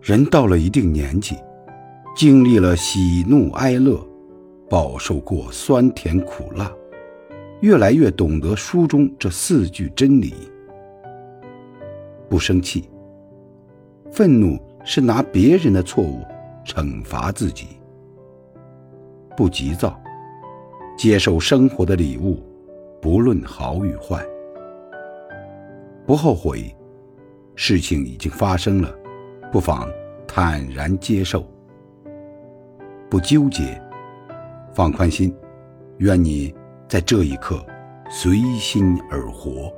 人到了一定年纪，经历了喜怒哀乐，饱受过酸甜苦辣，越来越懂得书中这四句真理：不生气。愤怒是拿别人的错误惩罚自己。不急躁，接受生活的礼物，不论好与坏。不后悔，事情已经发生了，不妨坦然接受。不纠结，放宽心，愿你在这一刻随心而活。